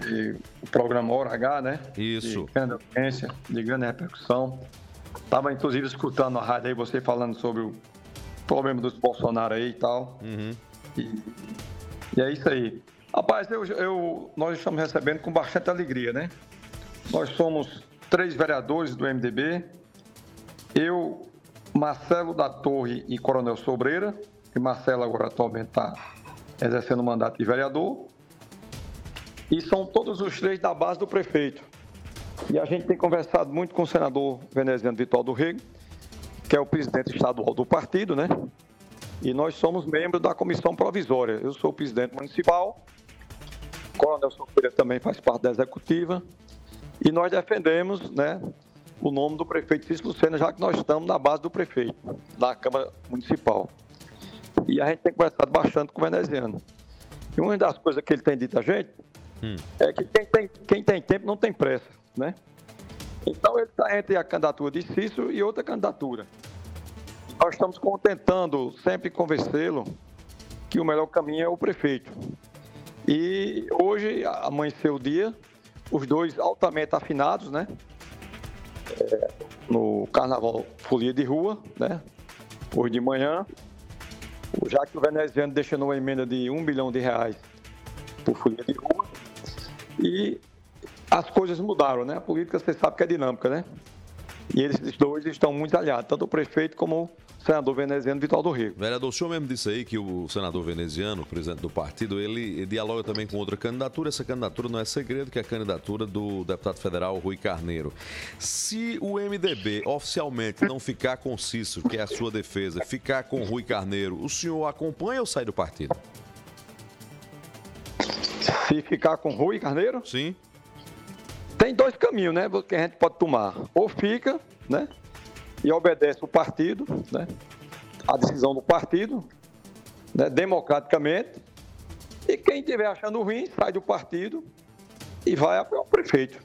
E o programa Hora H, né? Isso. De grande audiência, de grande repercussão. Estava, inclusive, escutando a rádio aí, você falando sobre o problema dos Bolsonaro aí e tal. Uhum. E, e é isso aí. Rapaz, eu, eu- nós estamos recebendo com bastante alegria, né? Nós somos três vereadores do MDB, eu, Marcelo da Torre e Coronel Sobreira, e Marcelo agora atualmente está exercendo o mandato de vereador, e são todos os três da base do prefeito. E a gente tem conversado muito com o senador veneziano Vitor do Rego, que é o presidente estadual do partido, né? E nós somos membros da comissão provisória. Eu sou o presidente municipal, Coronel Sobreira também faz parte da executiva, e nós defendemos, né, o nome do prefeito Cícero Lucena, já que nós estamos na base do prefeito, da Câmara Municipal. E a gente tem conversado bastante com o veneziano. E uma das coisas que ele tem dito a gente é que quem tem, quem tem tempo não tem pressa, né? Então ele está entre a candidatura de Cícero e outra candidatura. Nós estamos con- tentando sempre convencê-lo que o melhor caminho é o prefeito. E hoje amanheceu o dia, os dois altamente afinados, né? É, no Carnaval Folia de Rua, né? Hoje de manhã, já que o veneziano deixou uma emenda de um bilhão de reais por Folia de Rua, e as coisas mudaram, né? A política, você sabe que é dinâmica, né? E eles dois estão muito aliados, tanto o prefeito como senador veneziano Vitor do Rio. Vereador, o senhor mesmo disse aí que o senador veneziano, presidente do partido, ele dialoga também com outra candidatura. Essa candidatura não é segredo, que é a candidatura do deputado federal Rui Carneiro. Se o MDB oficialmente não ficar com Cícero, que é a sua defesa, ficar com Rui Carneiro, o senhor acompanha ou sai do partido? Se ficar com Rui Carneiro? Sim. Tem dois caminhos, né? Que a gente pode tomar. Ou fica, né? E obedece o partido, né? A decisão do partido, né? Democraticamente. E quem estiver achando ruim, sai do partido e vai apoiar o prefeito.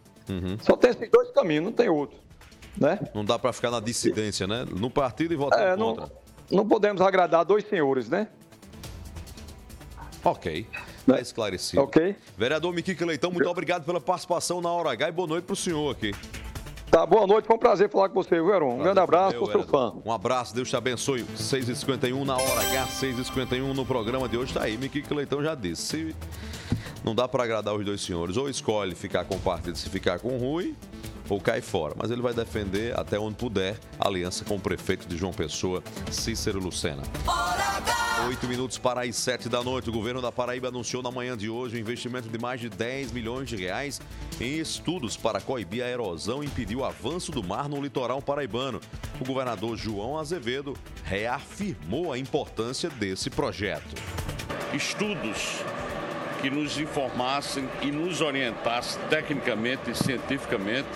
Só tem esses dois caminhos, não tem outro, né? Não dá pra ficar na dissidência, né? No partido e votar É, contra. não, não podemos agradar dois senhores, né? Ok. Tá esclarecido. Ok. Vereador Miquique Leitão, muito obrigado pela participação na Hora H e boa noite pro senhor aqui. Tá, boa noite, foi um prazer falar com você, viu, Heron? Um grande abraço, Meu, sou seu fã. Um abraço, Deus te abençoe. 6h51 na hora H, 6h51 no programa de hoje. Tá aí, Miquique Leitão já disse. Se não dá pra agradar os dois senhores, ou escolhe ficar com o partido se ficar com o Rui, ou cai fora. Mas ele vai defender até onde puder a aliança com o prefeito de João Pessoa, Cícero Lucena. Oito minutos para as sete da noite. O governo da Paraíba anunciou na manhã de hoje um investimento de mais de 10 milhões de reais em estudos para coibir a erosão e impedir o avanço do mar no litoral paraibano. O governador João Azevedo reafirmou a importância desse projeto. estudos que nos informassem e nos orientassem tecnicamente e cientificamente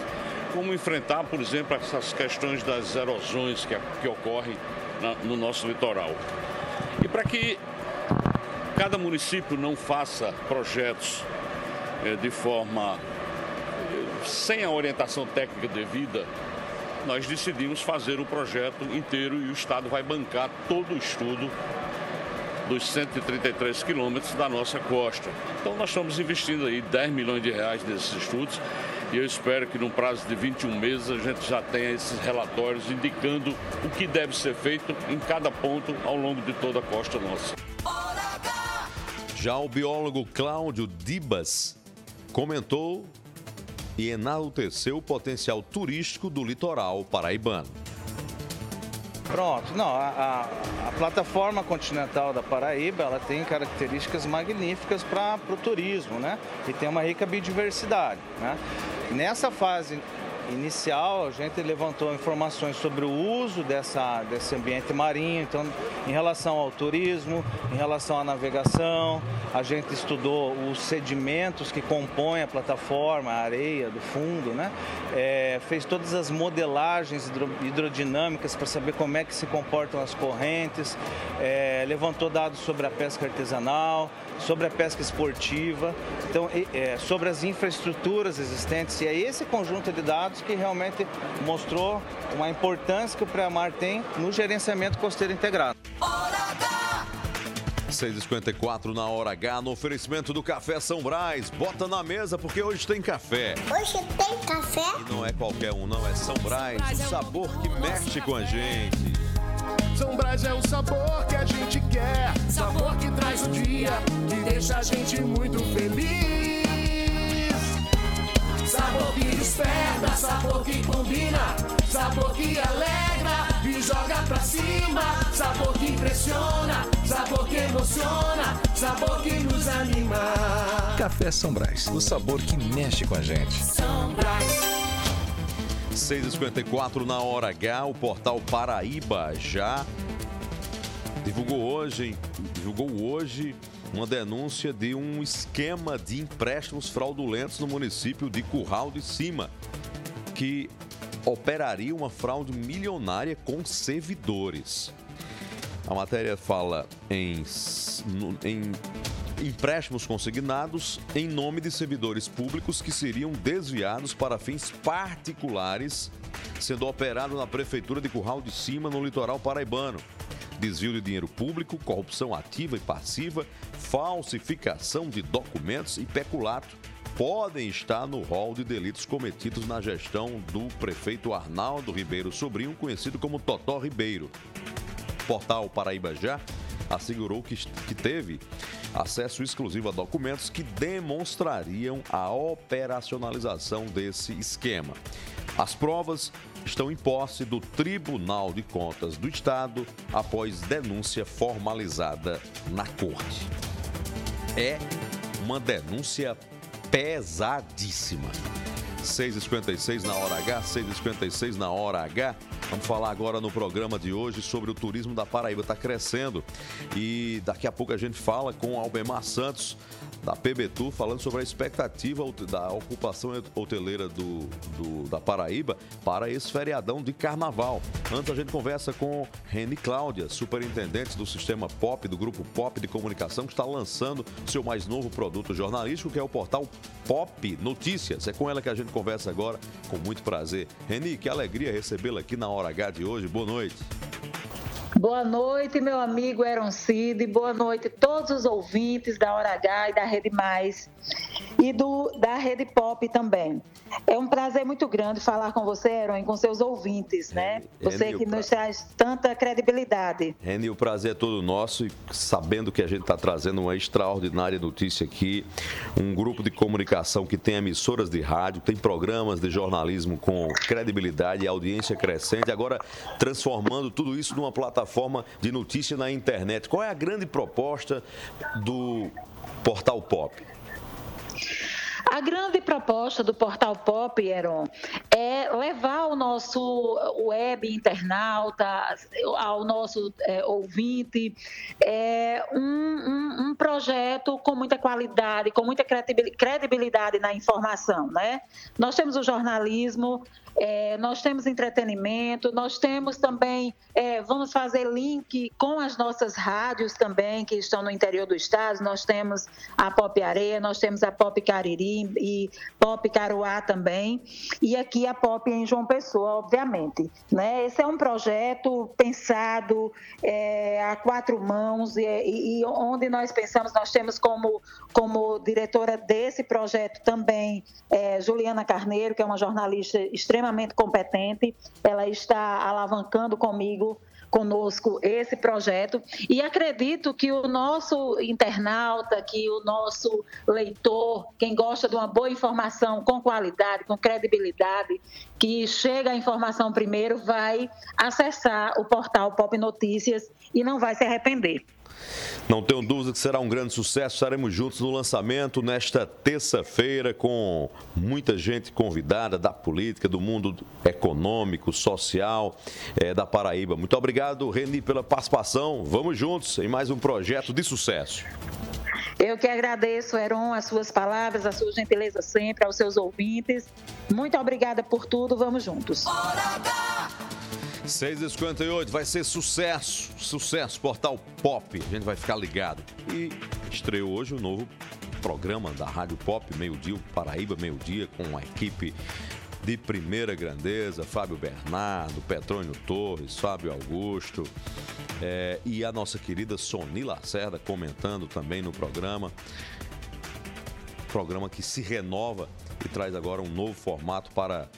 como enfrentar, por exemplo, essas questões das erosões que, que ocorrem na- no nosso litoral. E para que cada município não faça projetos eh, de forma eh, sem a orientação técnica devida, nós decidimos fazer o projeto inteiro e o Estado vai bancar todo o estudo dos 133 quilômetros da nossa costa. Então nós estamos investindo aí 10 milhões de reais nesses estudos e eu espero que no prazo de 21 meses a gente já tenha esses relatórios indicando o que deve ser feito em cada ponto ao longo de toda a costa nossa. Já o biólogo Cláudio Dibas comentou e enalteceu o potencial turístico do litoral paraibano. Pronto, não, a, a- a plataforma continental da Paraíba, ela tem características magníficas para o turismo, né? E tem uma rica biodiversidade, né? Nessa fase inicial, a gente levantou informações sobre o uso dessa, desse ambiente marinho, então, em relação ao turismo, em relação à navegação, a gente estudou os sedimentos que compõem a plataforma, a areia do fundo, né? É, fez todas as modelagens hidro- hidrodinâmicas para saber como é que se comportam as correntes, é, levantou dados sobre a pesca artesanal, sobre a pesca esportiva, então, é, sobre as infraestruturas existentes. E é esse conjunto de dados que realmente mostrou uma importância que o Preamar tem no gerenciamento costeiro integrado. 6h54 na hora H, no oferecimento do Café São Brás. Bota na mesa porque hoje tem café. Hoje tem café? E não é qualquer um, não, é São Brás, o sabor que mexe com a gente. São Brás é o sabor que a gente quer. Sabor que traz o dia, que deixa a gente muito feliz. Sabor que desperta, sabor que combina, sabor que alegra e joga pra cima. Sabor que impressiona, sabor que emociona, sabor que nos anima. Café São Brás, o sabor que mexe com a gente. São Brás. 6h54 na hora H, o portal Paraíba já divulgou hoje, divulgou hoje uma denúncia de um esquema de empréstimos fraudulentos no município de Curral de Cima, que operaria uma fraude milionária com servidores. A matéria fala em, em empréstimos consignados em nome de servidores públicos que seriam desviados para fins particulares, sendo operado na Prefeitura de Curral de Cima, no litoral paraibano. Desvio de dinheiro público, corrupção ativa e passiva, falsificação de documentos e peculato podem estar no rol de delitos cometidos na gestão do prefeito Arnaldo Ribeiro Sobrinho, conhecido como Totó Ribeiro. Portal Paraíba Já assegurou que, que teve acesso exclusivo a documentos que demonstrariam a operacionalização desse esquema. As provas estão em posse do Tribunal de Contas do Estado após denúncia formalizada na Corte. É uma denúncia pesadíssima. 6h56 na hora H, 6h56 na hora H. Vamos falar agora no programa de hoje sobre o turismo da Paraíba. Está crescendo e daqui a pouco a gente fala com Albemar Santos, da PBTU, falando sobre a expectativa da ocupação hoteleira do, do, da Paraíba para esse feriadão de carnaval. Antes a gente conversa com Reni Cláudia, superintendente do sistema POP, do grupo POP de comunicação, que está lançando seu mais novo produto jornalístico, que é o portal Pop Notícias. É com ela que a gente conversa agora, com muito prazer. Reni, que alegria recebê-la aqui na Hora H de hoje. Boa noite. Boa noite, meu amigo Eron Cid. Boa noite todos os ouvintes da Hora H e da Rede Mais e do, da Rede Pop também. É um prazer muito grande falar com você, Eron, e com seus ouvintes, né? Você que nos traz tanta credibilidade. Reni, o prazer é todo nosso e sabendo que a gente está trazendo uma extraordinária notícia aqui, um grupo de comunicação que tem emissoras de rádio, tem programas de jornalismo com credibilidade e audiência crescente, agora transformando tudo isso numa plataforma de notícia na internet. Qual é a grande proposta do Portal Pop? A grande proposta do Portal Pop, Heron, é levar o nosso web internauta, ao nosso é, ouvinte, é, um, um, um, projeto com muita qualidade, com muita credibilidade na informação. Né? Nós temos o jornalismo, é, nós temos entretenimento, nós temos também, é, vamos fazer link com as nossas rádios também, que estão no interior do estado. Nós temos a Pop Areia, nós temos a Pop Cariri e Pop Caruá também, e aqui a Pop em João Pessoa, obviamente. Né? Esse é um projeto pensado é, a quatro mãos, e, e, onde nós pensamos, nós temos como, como diretora desse projeto também é, Juliana Carneiro, que é uma jornalista extremamente extremamente competente, ela está alavancando comigo conosco esse projeto e acredito que o nosso internauta, que o nosso leitor, quem gosta de uma boa informação com qualidade, com credibilidade, que chega a informação primeiro, vai acessar o portal Pop Notícias e não vai se arrepender. Não tenho dúvida que será um grande sucesso. Estaremos juntos no lançamento nesta terça-feira com muita gente convidada da política, do mundo econômico, social é, da Paraíba. Muito obrigado, Reni, pela participação. Vamos juntos em mais um projeto de sucesso. Eu que agradeço, Heron, as suas palavras, a sua gentileza sempre, aos seus ouvintes. Muito obrigada por tudo. Vamos juntos. 6h58 vai ser sucesso, sucesso, portal Pop. A gente vai ficar ligado. E estreou hoje o novo programa da Rádio Pop, meio-dia, Paraíba, meio-dia, com a equipe de primeira grandeza, Fábio Bernardo, Petrônio Torres, Fábio Augusto é, e a nossa querida Soni Lacerda comentando também no programa. Programa que se renova e traz agora um novo formato para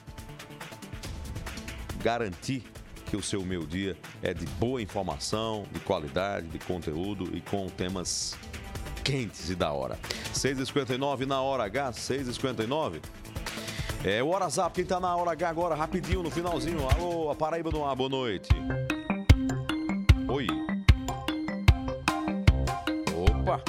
garantir que o seu meu dia é de boa informação, de qualidade, de conteúdo e com temas quentes e da hora. 6h59 na hora H, 6h59. É o Zap, quem tá na hora H agora, rapidinho, no finalzinho. Alô, a Paraíba no ar, boa noite. Oi. Opa.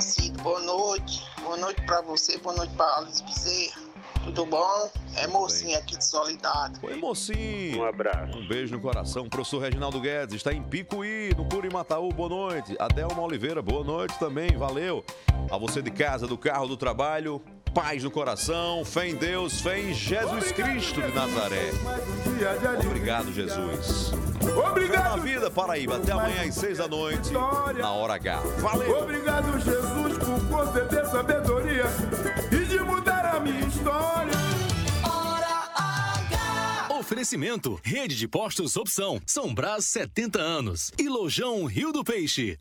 Cid, boa noite. Boa noite pra você, boa noite pra Alice Bezerra. Tudo bom? É mocinho aqui de Solidário. Oi, mocinho. Um abraço. Um beijo no coração. Professor Reginaldo Guedes está em Picuí, no Curimataú. Boa noite. Adelma Oliveira, boa noite também. Valeu. A você de casa, do carro, do trabalho. Paz no coração, fé em Deus, fé em Jesus Cristo de Nazaré. Obrigado, Jesus. Obrigado. Na vida, Paraíba. Até amanhã às seis da noite, na hora H. Valeu. Obrigado, Jesus, por conceder sabedoria e de mudar a minha história. Oferecimento: Rede de Postos Opção. São Brás 70 anos. E Lojão Rio do Peixe.